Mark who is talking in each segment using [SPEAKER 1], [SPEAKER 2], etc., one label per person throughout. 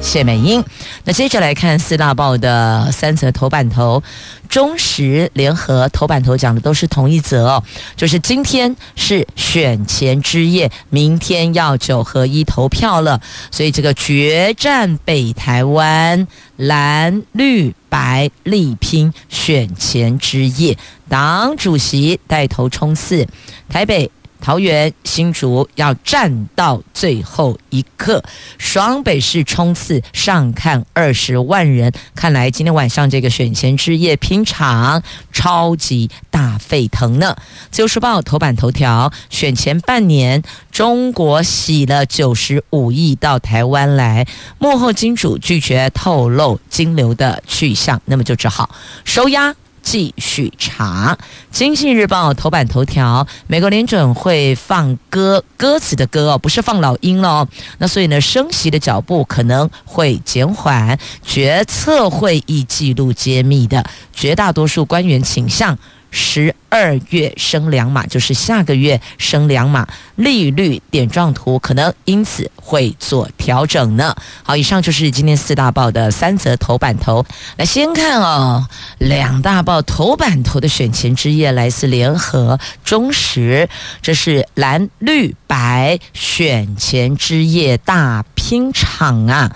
[SPEAKER 1] 谢美英，那接着来看四大报的三则头版头，中时联合头版头讲的都是同一则哦，就是今天是选前之夜，明天要九合一投票了，所以这个决战北台湾，蓝绿白力拼选前之夜，党主席带头冲刺，台北。桃园、新竹要战到最后一刻，双北市冲刺上看二十万人，看来今天晚上这个选前之夜拼场超级大沸腾呢。自由时报头版头条：选前半年，中国洗了九十五亿到台湾来，幕后金主拒绝透露金流的去向，那么就只好收押。继续查，《经济日报》头版头条：美国联准会放歌歌词的歌哦，不是放老鹰哦。那所以呢，升息的脚步可能会减缓。决策会议记录揭秘的绝大多数官员倾向。十二月升两码，就是下个月升两码，利率点状图可能因此会做调整呢。好，以上就是今天四大报的三则头版头。来，先看哦，两大报头版头的选前之夜，来自联合、中时，这是蓝绿白选前之夜大拼场啊。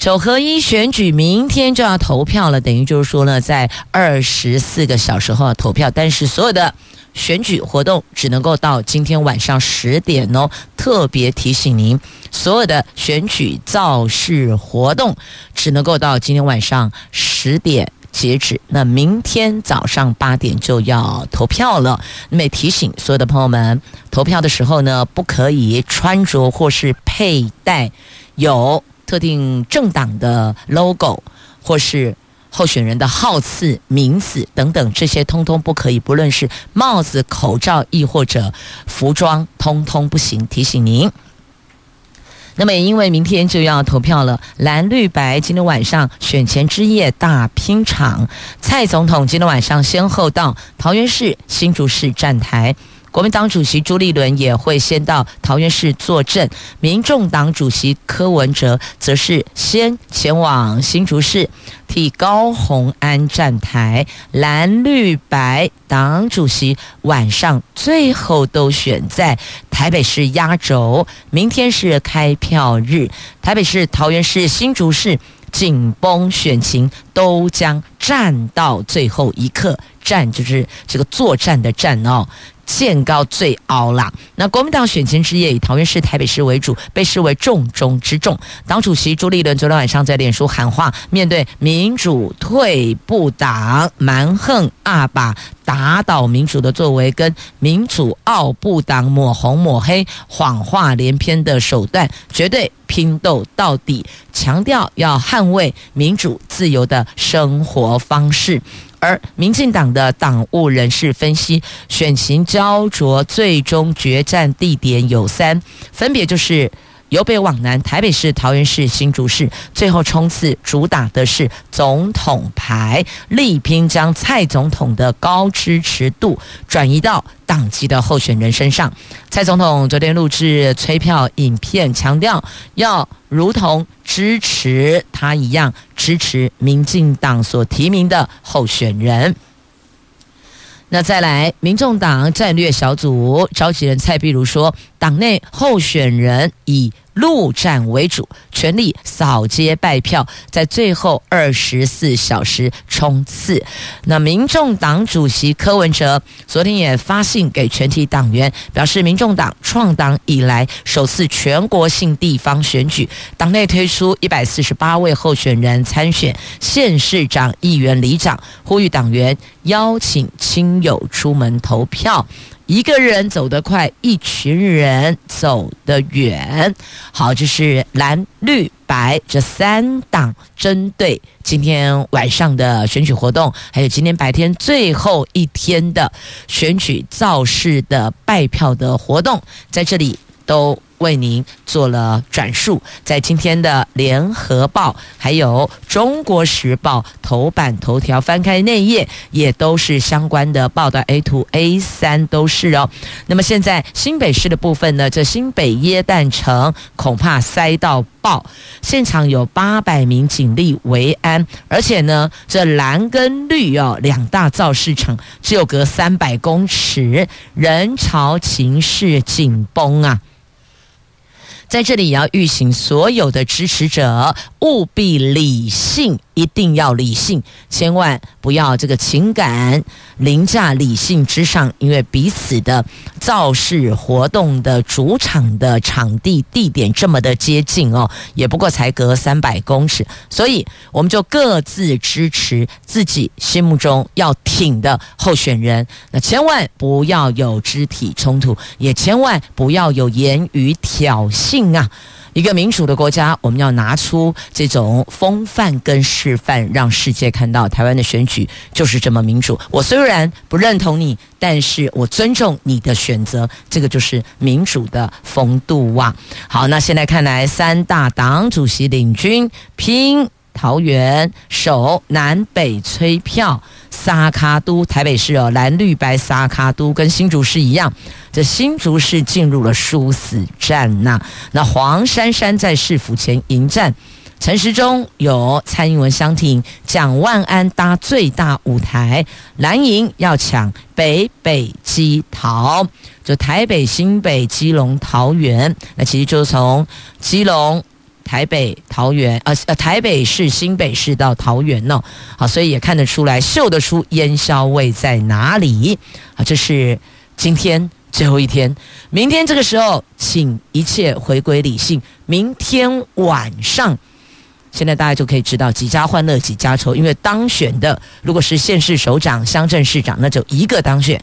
[SPEAKER 1] 九合一选举明天就要投票了，等于就是说呢，在二十四个小时后要投票，但是所有的选举活动只能够到今天晚上十点哦。特别提醒您，所有的选举造势活动只能够到今天晚上十点截止，那明天早上八点就要投票了。那么提醒所有的朋友们，投票的时候呢，不可以穿着或是佩戴有。特定政党的 logo，或是候选人的号次、名字等等，这些通通不可以。不论是帽子、口罩，亦或者服装，通通不行。提醒您。那么，因为明天就要投票了，蓝绿白今天晚上选前之夜大拼场，蔡总统今天晚上先后到桃园市、新竹市站台。国民党主席朱立伦也会先到桃园市坐镇，民众党主席柯文哲则是先前往新竹市替高虹安站台，蓝绿白党主席晚上最后都选在台北市压轴，明天是开票日，台北市、桃园市、新竹市紧绷选情都将战到最后一刻，战就是这个作战的战哦。见高最凹啦！那国民党选前之夜以桃园市、台北市为主，被视为重中之重。党主席朱立伦昨天晚上在脸书喊话：面对民主退步党蛮横阿爸打倒民主的作为，跟民主傲步党抹红抹黑、谎话连篇的手段，绝对拼斗到底，强调要捍卫民主自由的生活方式。而民进党的党务人士分析，选情焦灼，最终决战地点有三，分别就是由北往南，台北市、桃园市、新竹市，最后冲刺主打的是总统牌，力拼将蔡总统的高支持度转移到党籍的候选人身上。蔡总统昨天录制催票影片，强调要如同支持他一样支持民进党所提名的候选人。那再来，民众党战略小组召集人蔡壁如说，党内候选人以陆战为主，全力扫街拜票，在最后二十四小时冲刺。那民众党主席柯文哲昨天也发信给全体党员，表示民众党创党以来首次全国性地方选举，党内推出一百四十八位候选人参选县市长、议员、里长，呼吁党员邀请亲友出门投票。一个人走得快，一群人走得远。好，这是蓝绿白这三党针对今天晚上的选举活动，还有今天白天最后一天的选举造势的拜票的活动，在这里都。为您做了转述，在今天的《联合报》还有《中国时报》头版头条翻开内页，也都是相关的报道，A2、A3 都是哦。那么现在新北市的部分呢，这新北耶诞城恐怕塞到爆，现场有八百名警力维安，而且呢，这蓝跟绿哦两大造市场只有隔三百公尺，人潮情势紧绷啊。在这里也要预醒所有的支持者务必理性。一定要理性，千万不要这个情感凌驾理性之上，因为彼此的造势活动的主场的场地地点这么的接近哦，也不过才隔三百公尺，所以我们就各自支持自己心目中要挺的候选人，那千万不要有肢体冲突，也千万不要有言语挑衅啊。一个民主的国家，我们要拿出这种风范跟示范，让世界看到台湾的选举就是这么民主。我虽然不认同你，但是我尊重你的选择，这个就是民主的风度啊。好，那现在看来，三大党主席领军拼。桃园守南北催票，三脚督台北市哦，蓝绿白三脚督跟新竹市一样，这新竹市进入了殊死战呐、那黄珊珊在市府前迎战，陈时中有蔡英文相挺，蒋万安搭最大舞台，蓝营要抢北北基桃，就台北、新北、基隆、桃园，那其实就从基隆。台北、桃园，呃呃，台北市、新北市到桃园呢，好，所以也看得出来，嗅得出烟硝味在哪里。好，这是今天最后一天，明天这个时候，请一切回归理性。明天晚上，现在大家就可以知道几家欢乐几家愁，因为当选的如果是县市首长、乡镇市长，那就一个当选；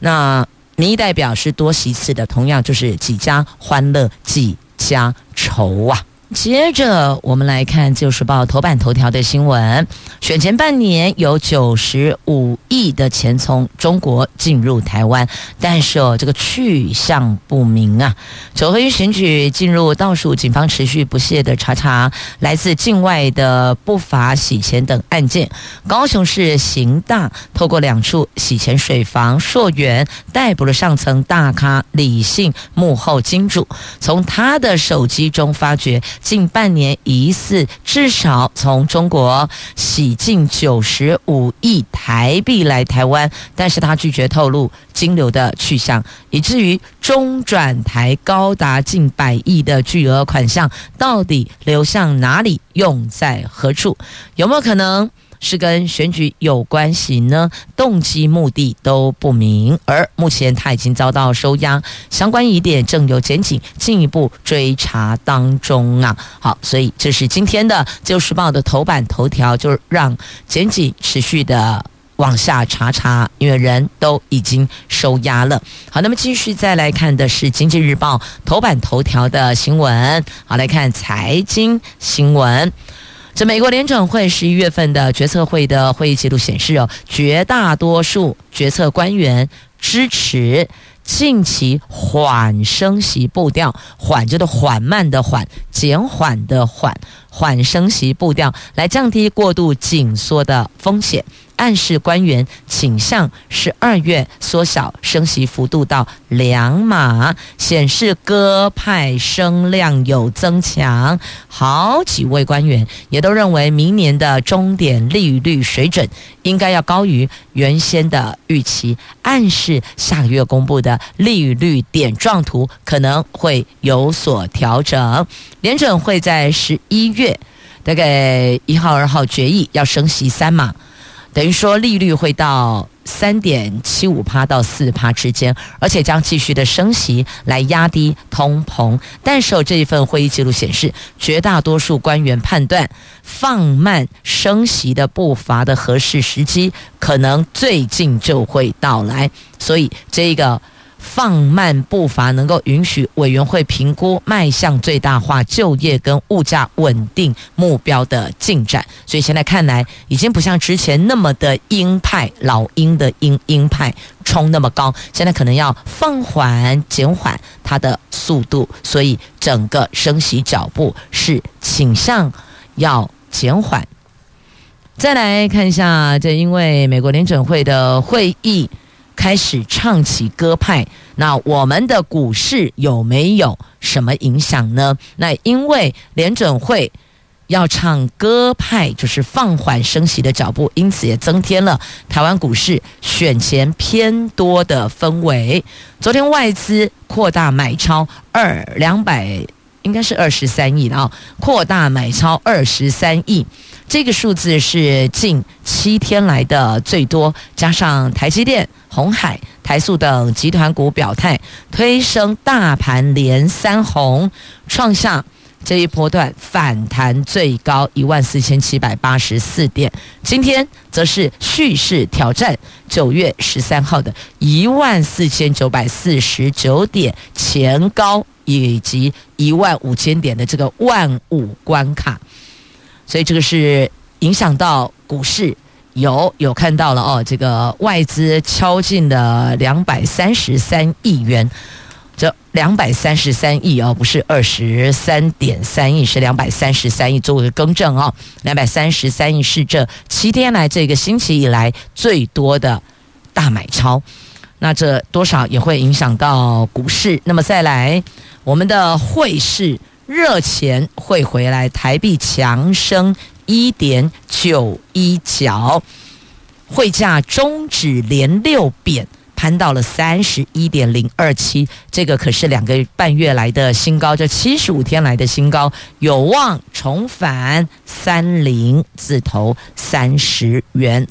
[SPEAKER 1] 那民意代表是多席次的，同样就是几家欢乐几家愁啊。接着，我们来看《旧时报》头版头条的新闻：选前半年有九十五亿的钱从中国进入台湾，但是哦，这个去向不明啊。九合一选举进入倒数，警方持续不懈的查查来自境外的不法洗钱等案件。高雄市刑大透过两处洗钱水房溯源，逮捕了上层大咖李姓幕后金主，从他的手机中发觉。近半年疑似至少从中国洗进九十五亿台币来台湾，但是他拒绝透露金流的去向，以至于中转台高达近百亿的巨额款项到底流向哪里，用在何处？有没有可能？是跟选举有关系呢？动机目的都不明，而目前他已经遭到收押，相关疑点正由检警进一步追查当中啊。好，所以这是今天的《自由时报》的头版头条，就是让检警持续的往下查查，因为人都已经收押了。好，那么继续再来看的是《经济日报》头版头条的新闻。好，来看财经新闻。这美国联准会十一月份的决策会的会议记录显示，哦，绝大多数决策官员支持近期缓升息步调，缓就是缓慢的缓，减缓的缓，缓升息步调来降低过度紧缩的风险。暗示官员倾向十二月缩小升息幅度到两码，显示鸽派声量有增强。好几位官员也都认为，明年的终点利率水准应该要高于原先的预期，暗示下个月公布的利率点状图可能会有所调整。联准会在十一月大概一号、二号决议要升息三码。等于说利率会到三点七五帕到四帕之间，而且将继续的升息来压低通膨。但是这一份会议记录显示，绝大多数官员判断放慢升息的步伐的合适时机，可能最近就会到来。所以这个放慢步伐，能够允许委员会评估迈向最大化就业跟物价稳定目标的进展。所以现在看来，已经不像之前那么的鹰派，老鹰的鹰鹰派冲那么高，现在可能要放缓、减缓它的速度。所以整个升息脚步是倾向要减缓。再来看一下，这因为美国联准会的会议开始唱起歌派，那我们的股市有没有什么影响呢？那因为联准会要唱歌派，就是放缓升息的脚步，因此也增添了台湾股市选前偏多的氛围。昨天外资扩大买超二两百，应该是二十三亿啊，扩大买超二十三亿。这个数字是近七天来的最多，加上台积电、红海、台塑等集团股表态，推升大盘连三红，创下这一波段反弹最高一万四千七百八十四点。今天则是蓄势挑战九月十三号的一万四千九百四十九点前高，以及一万五千点的这个万五关卡。所以这个是影响到股市，有有看到了哦，这个外资敲进了两百三十三亿元，这两百三十三亿哦，不是二十三点三亿，是两百三十三亿，做个更正哦，两百三十三亿是这七天来这个星期以来最多的大买超，那这多少也会影响到股市。那么再来，我们的汇市。热钱会回来，台币强升一点九一角，汇价终止连六贬，攀到了三十一点零二七，这个可是两个半月来的新高，这七十五天来的新高，有望重返三零字头三十元。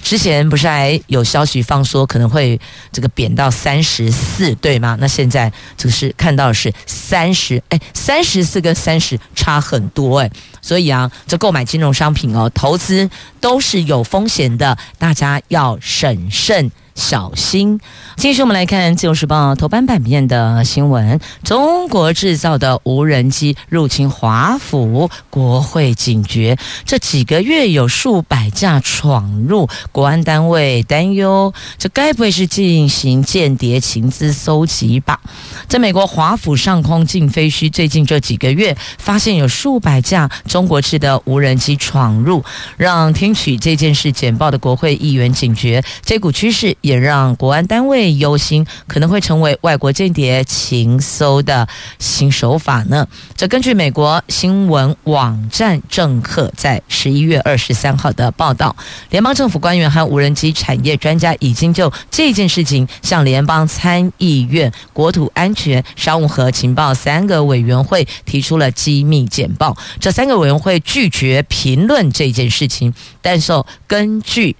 [SPEAKER 1] 之前不是还有消息放说可能会这个贬到三十四，对吗？那现在就是看到是三十，哎，三十四跟三十差很多哎，所以啊，这购买金融商品哦，投资都是有风险的，大家要审慎。小心。继续，我们来看《自由时报》头版版面的新闻：中国制造的无人机入侵华府，国会警觉。这几个月有数百架闯入，国安单位担忧，这该不会是进行间谍情资搜集吧？在美国华府上空禁飞区，最近这几个月发现有数百架中国制的无人机闯入，让听取这件事简报的国会议员警觉，这股趋势。也让国安单位忧心，可能会成为外国间谍情搜的新手法呢。这根据美国新闻网站政客在十一月二十三号的报道，联邦政府官员和无人机产业专家已经就这件事情向联邦参议院国土安全、商务和情报三个委员会提出了机密简报。这三个委员会拒绝评论这件事情，但是根据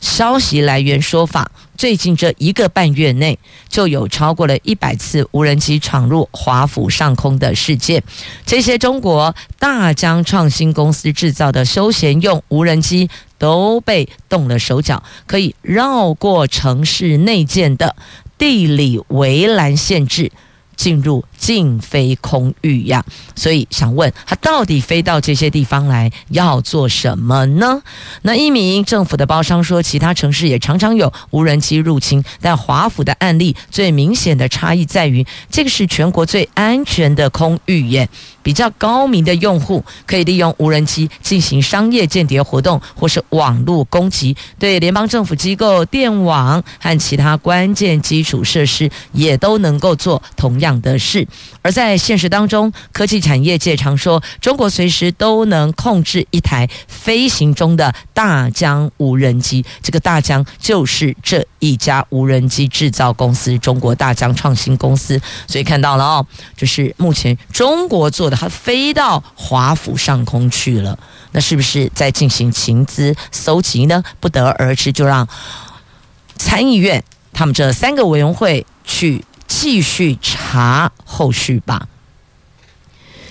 [SPEAKER 1] 消息来源说法，最近这一个半月内，就有超过了一百次无人机闯入华府上空的事件。这些中国大疆创新公司制造的休闲用无人机都被动了手脚，可以绕过城市内建的地理围栏限制。进入禁飞空域呀，所以想问他到底飞到这些地方来要做什么呢？那一名政府的包商说，其他城市也常常有无人机入侵，但华府的案例最明显的差异在于，这个是全国最安全的空域耶。比较高明的用户可以利用无人机进行商业间谍活动，或是网络攻击，对联邦政府机构、电网和其他关键基础设施也都能够做同样的事。而在现实当中，科技产业界常说，中国随时都能控制一台飞行中的大疆无人机。这个大疆就是这一家无人机制造公司——中国大疆创新公司。所以看到了哦，就是目前中国做的，它飞到华府上空去了。那是不是在进行情资搜集呢？不得而知，就让参议院他们这三个委员会去。继续查后续吧。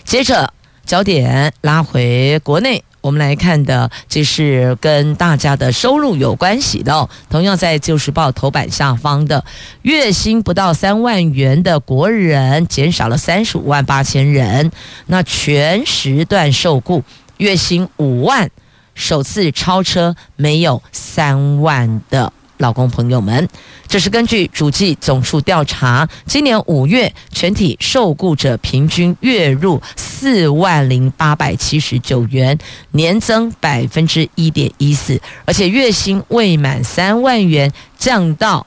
[SPEAKER 1] 接着，《焦点拉回国内。我们来看的，这是跟大家的收入有关系的哦。同样在《旧时报》头版下方的，月薪不到三万元的国人减少了三十五万八千人。那全时段受雇，月薪五万，首次超车没有三万的。老公朋友们，这是根据主计总处调查，今年五月全体受雇者平均月入四万零八百七十九元，年增百分之一点一四，而且月薪未满三万元降到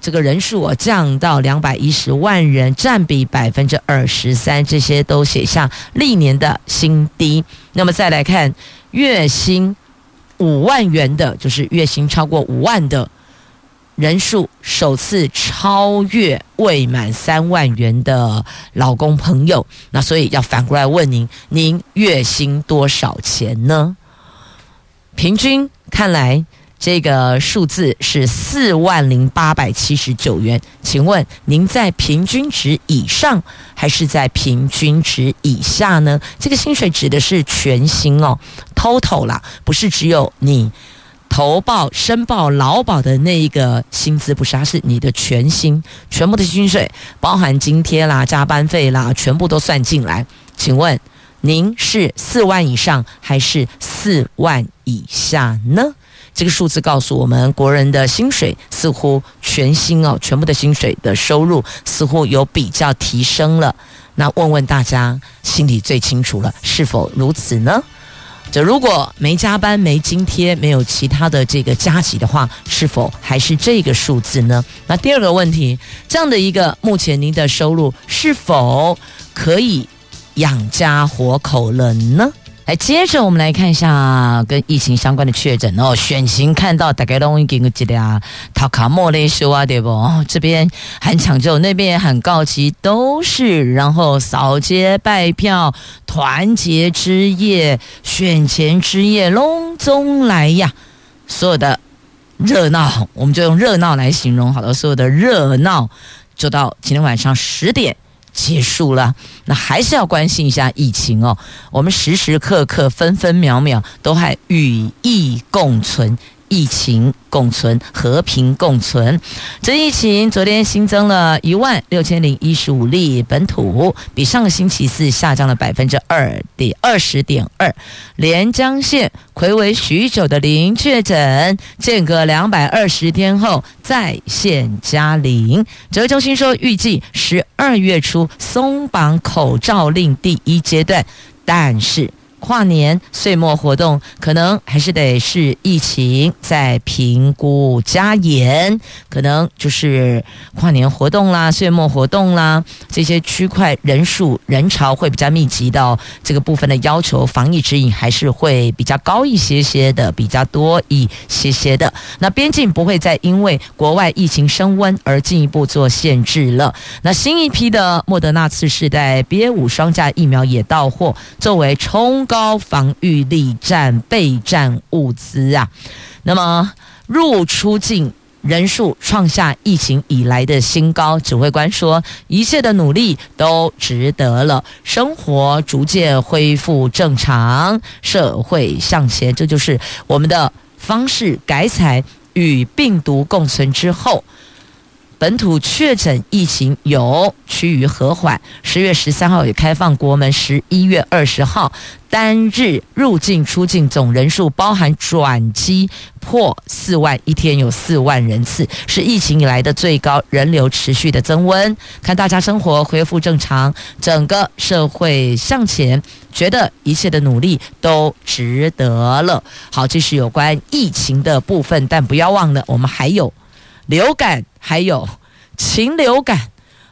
[SPEAKER 1] 这个人数啊，降到两百一十万人，占比百分之二十三，这些都写下历年的新低。那么再来看月薪五万元的，就是月薪超过五万的。人数首次超越未满三万元的老公朋友，那所以要反过来问您：您月薪多少钱呢？平均看来，这个数字是四万零八百七十九元。请问您在平均值以上，还是在平均值以下呢？这个薪水指的是全薪哦，total 啦，不是只有你。投报申报劳保的那一个薪资不是，它是你的全薪，全部的薪水包含津贴啦、加班费啦，全部都算进来。请问您是四万以上还是四万以下呢？这个数字告诉我们，国人的薪水似乎全薪哦，全部的薪水的收入似乎有比较提升了。那问问大家，心里最清楚了，是否如此呢？这如果没加班、没津贴、没有其他的这个加急的话，是否还是这个数字呢？那第二个问题，这样的一个目前您的收入是否可以养家活口了呢？来，接着我们来看一下跟疫情相关的确诊哦。选情看到大概都已经个几俩，塔卡莫雷修啊，对不？这边很抢救，那边也很告急，都是然后扫街拜票，团结之夜，选前之夜，隆中来呀！所有的热闹，我们就用热闹来形容好了。所有的热闹，就到今天晚上十点。结束了，那还是要关心一下疫情哦。我们时时刻刻、分分秒秒都还与疫共存。疫情共存，和平共存。这疫情昨天新增了一万六千零一十五例本土，比上个星期四下降了百分之二点二十点二。连江县魁违许久的零确诊，间隔两百二十天后再现加零。指挥中心说，预计十二月初松绑口罩令第一阶段，但是。跨年岁末活动可能还是得是疫情在评估加严，可能就是跨年活动啦、岁末活动啦这些区块人数人潮会比较密集的这个部分的要求，防疫指引还是会比较高一些些的，比较多一些些的。那边境不会再因为国外疫情升温而进一步做限制了。那新一批的莫德纳次世代 BA 五双价疫苗也到货，作为冲。高防御力战备战物资啊，那么入出境人数创下疫情以来的新高。指挥官说，一切的努力都值得了，生活逐渐恢复正常，社会向前，这就是我们的方式改采与病毒共存之后。本土确诊疫情有趋于和缓，十月十三号也开放国门，十一月二十号单日入境出境总人数，包含转机破四万，一天有四万人次，是疫情以来的最高，人流持续的增温，看大家生活恢复正常，整个社会向前，觉得一切的努力都值得了。好，这是有关疫情的部分，但不要忘了，我们还有。流感还有禽流感，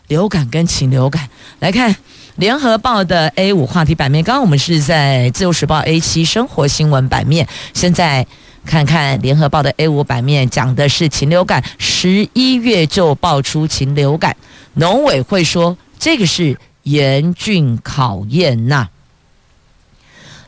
[SPEAKER 1] 流感跟禽流感来看，联合报的 A 五话题版面，刚刚我们是在自由时报 A 七生活新闻版面，现在看看联合报的 A 五版面，讲的是禽流感，十一月就爆出禽流感，农委会说这个是严峻考验呐。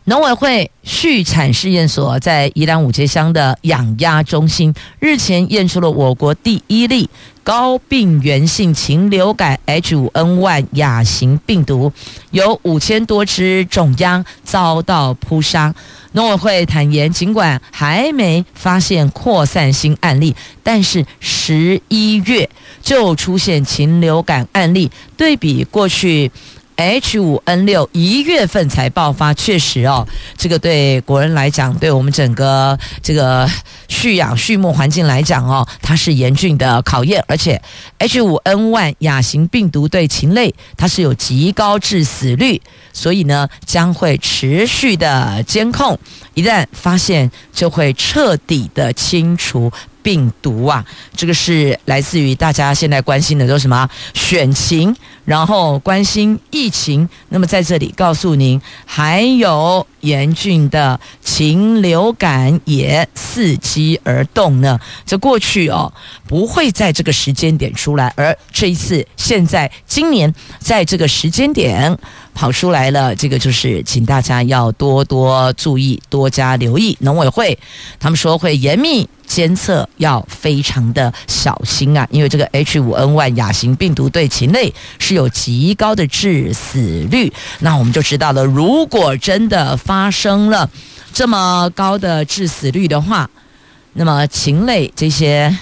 [SPEAKER 1] 农委会畜产试验所在宜兰五街乡的养鸭中心日前验出了我国第一例高病原性禽流感 H5N1 亚型病毒，有五千多只种鸭遭到扑杀。农委会坦言，尽管还没发现扩散性案例，但是十一月就出现禽流感案例，对比过去。H 五 N 六一月份才爆发，确实哦，这个对国人来讲，对我们整个这个畜养畜牧环境来讲哦，它是严峻的考验。而且 H 五 N 1亚型病毒对禽类它是有极高致死率，所以呢将会持续的监控，一旦发现就会彻底的清除。病毒啊，这个是来自于大家现在关心的都是什么？选情，然后关心疫情。那么在这里告诉您，还有严峻的禽流感也伺机而动呢。这过去哦，不会在这个时间点出来，而这一次，现在今年在这个时间点。跑出来了，这个就是请大家要多多注意，多加留意。农委会他们说会严密监测，要非常的小心啊，因为这个 H5N1 亚型病毒对禽类是有极高的致死率。那我们就知道了，如果真的发生了这么高的致死率的话，那么禽类这些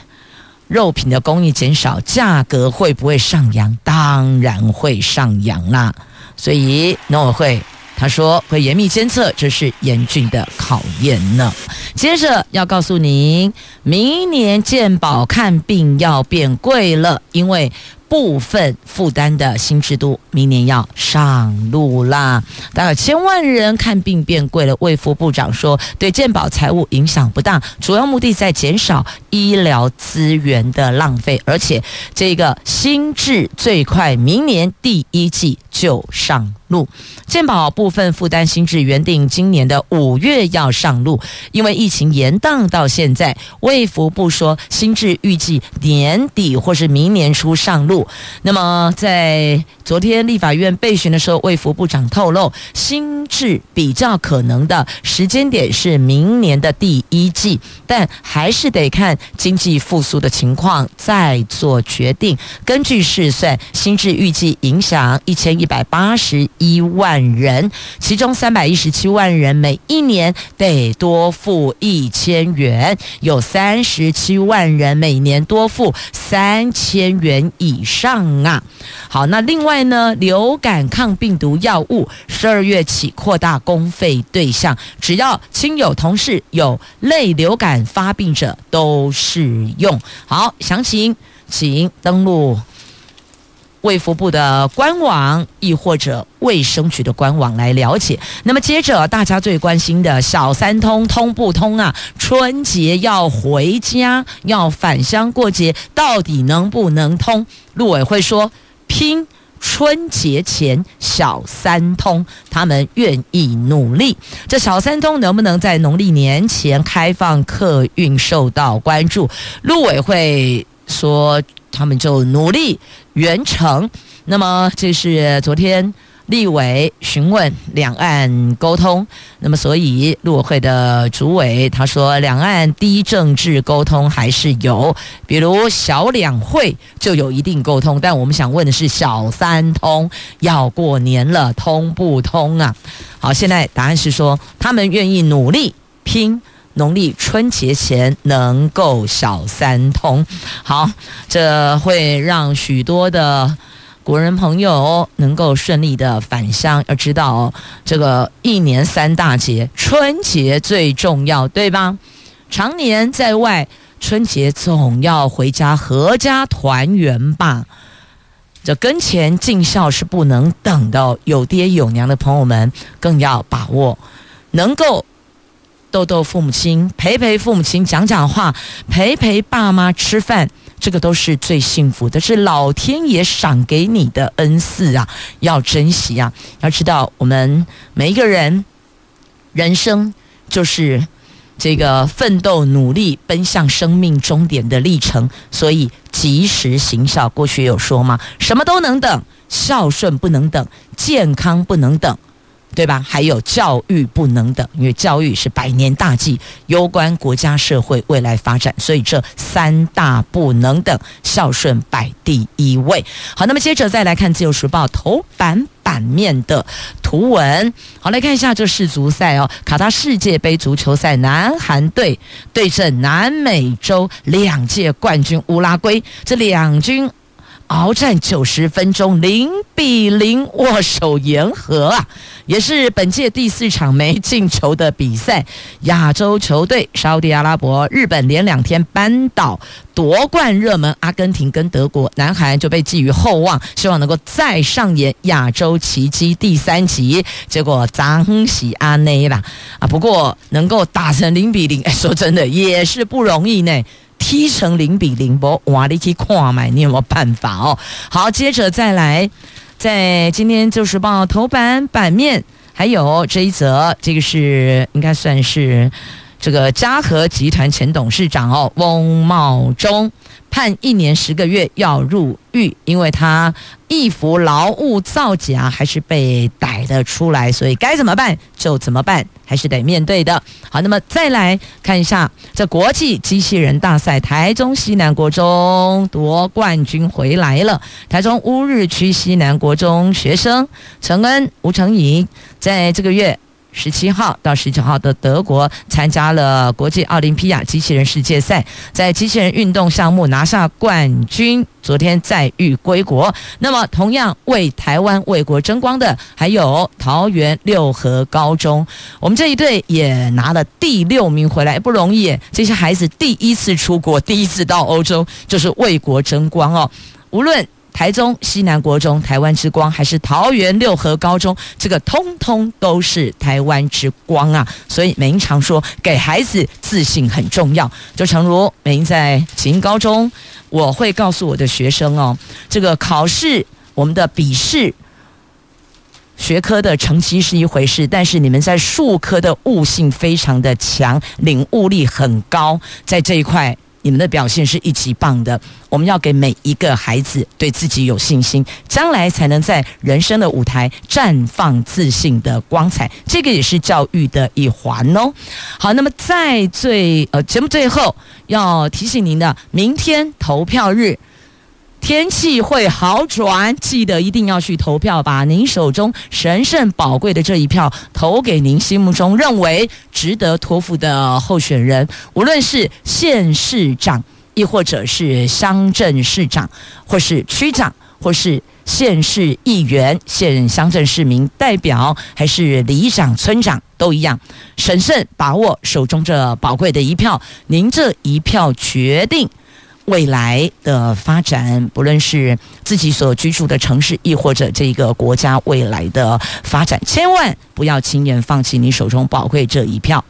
[SPEAKER 1] 肉品的供应减少，价格会不会上扬？当然会上扬啦。所以农委会他说会严密监测，这是严峻的考验呢。接着要告诉您，明年健保看病要变贵了，因为。部分负担的新制度明年要上路啦，大概千万人看病变贵了。卫福部长说，对健保财务影响不大，主要目的在减少医疗资源的浪费，而且这个新制最快明年第一季就上路。健保部分负担新制原定今年的五月要上路，因为疫情延宕到现在，卫福部说新制预计年底或是明年初上路。那么，在昨天立法院备询的时候，卫福部长透露，新制比较可能的时间点是明年的第一季，但还是得看经济复苏的情况再做决定。根据试算，新制预计影响一千一百八十一万人，其中三百一十七万人每一年得多付一千元，有三十七万人每年多付三千元以上。啊，好，那另外呢，流感抗病毒药物十二月起扩大公费对象，只要亲友同事有类流感发病者都适用。好，详情请登录卫福部的官网，亦或者卫生局的官网来了解。那么接着大家最关心的小三通通不通啊？春节要回家要返乡过节，到底能不能通？陆委会说，拼春节前小三通，他们愿意努力。这小三通能不能在农历年前开放客运，受到关注。陆委会说，他们就努力圆成。那么，这是昨天。立委询问两岸沟通，那么所以陆委会的主委他说，两岸低政治沟通还是有，比如小两会就有一定沟通，但我们想问的是小三通要过年了通不通啊？好，现在答案是说他们愿意努力拼农历春节前能够小三通，好，这会让许多的。国人朋友能够顺利的返乡，要知道哦，这个一年三大节，春节最重要，对吧？常年在外，春节总要回家阖家团圆吧。这跟前尽孝是不能等的，有爹有娘的朋友们更要把握，能够逗逗父母亲，陪陪父母亲，讲讲话，陪陪爸妈吃饭。这个都是最幸福的，是老天爷赏给你的恩赐啊，要珍惜啊！要知道，我们每一个人人生就是这个奋斗、努力、奔向生命终点的历程，所以及时行孝。过去有说吗？什么都能等，孝顺不能等，健康不能等，对吧？还有教育不能等，因为教育是百年大计，攸关国家社会未来发展，所以这三大不能等，孝顺摆第一位。好，那么接着再来看《自由时报》头版版面的图文。好，来看一下这世足赛哦，卡塔世界杯足球赛，南韩队对阵南美洲两届冠军乌拉圭，这两军。鏖战九十分钟，零比零握手言和啊，也是本届第四场没进球的比赛。亚洲球队沙乌地阿拉伯、日本连两天扳倒夺冠热门阿根廷跟德国，南韩就被寄予厚望，希望能够再上演亚洲奇迹第三集。结果脏喜阿内啦啊，不过能够打成零比零，哎，说真的也是不容易呢。踢成零比零，不哇，你去看买，你有没有办法哦？好，接着再来，在今天《就是报》头版版面，还有这一则，这个是应该算是这个嘉禾集团前董事长哦，翁茂忠。判一年十个月要入狱，因为他易服劳务造假，还是被逮了出来，所以该怎么办就怎么办，还是得面对的。好，那么再来看一下这国际机器人大赛，台中西南国中夺冠军回来了。台中乌日区西南国中学生陈恩、吴成颖在这个月。十七号到十九号的德国参加了国际奥林匹亚机器人世界赛，在机器人运动项目拿下冠军。昨天载誉归国。那么，同样为台湾为国争光的还有桃园六和高中，我们这一队也拿了第六名回来，不容易。这些孩子第一次出国，第一次到欧洲，就是为国争光哦。无论。台中西南国中、台湾之光，还是桃园六合高中，这个通通都是台湾之光啊！所以美英常说，给孩子自信很重要。就诚如美英在启英高中，我会告诉我的学生哦，这个考试，我们的笔试学科的成绩是一回事，但是你们在数科的悟性非常的强，领悟力很高，在这一块。你们的表现是一级棒的，我们要给每一个孩子对自己有信心，将来才能在人生的舞台绽放自信的光彩。这个也是教育的一环哦。好，那么在最呃节目最后要提醒您的，明天投票日。天气会好转，记得一定要去投票，把您手中神圣宝贵的这一票投给您心目中认为值得托付的候选人，无论是县市长，亦或者是乡镇市长，或是区长，或是县市议员、县乡镇市民代表，还是里长、村长，都一样，审慎把握手中这宝贵的一票，您这一票决定。未来的发展，不论是自己所居住的城市，亦或者这个国家未来的发展，千万不要轻言放弃你手中宝贵这一票。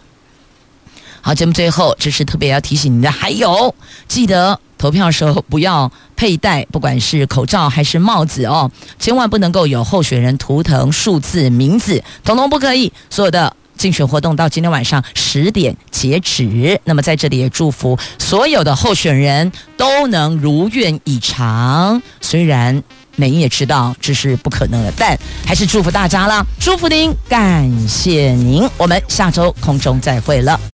[SPEAKER 1] 好，节目最后，这是特别要提醒你的，还有记得投票的时候不要佩戴，不管是口罩还是帽子哦，千万不能够有候选人图腾、数字、名字，统统不可以。所有的。竞选活动到今天晚上十点截止。那么在这里也祝福所有的候选人都能如愿以偿。虽然美英也知道这是不可能的，但还是祝福大家了！祝福您，感谢您，我们下周空中再会了。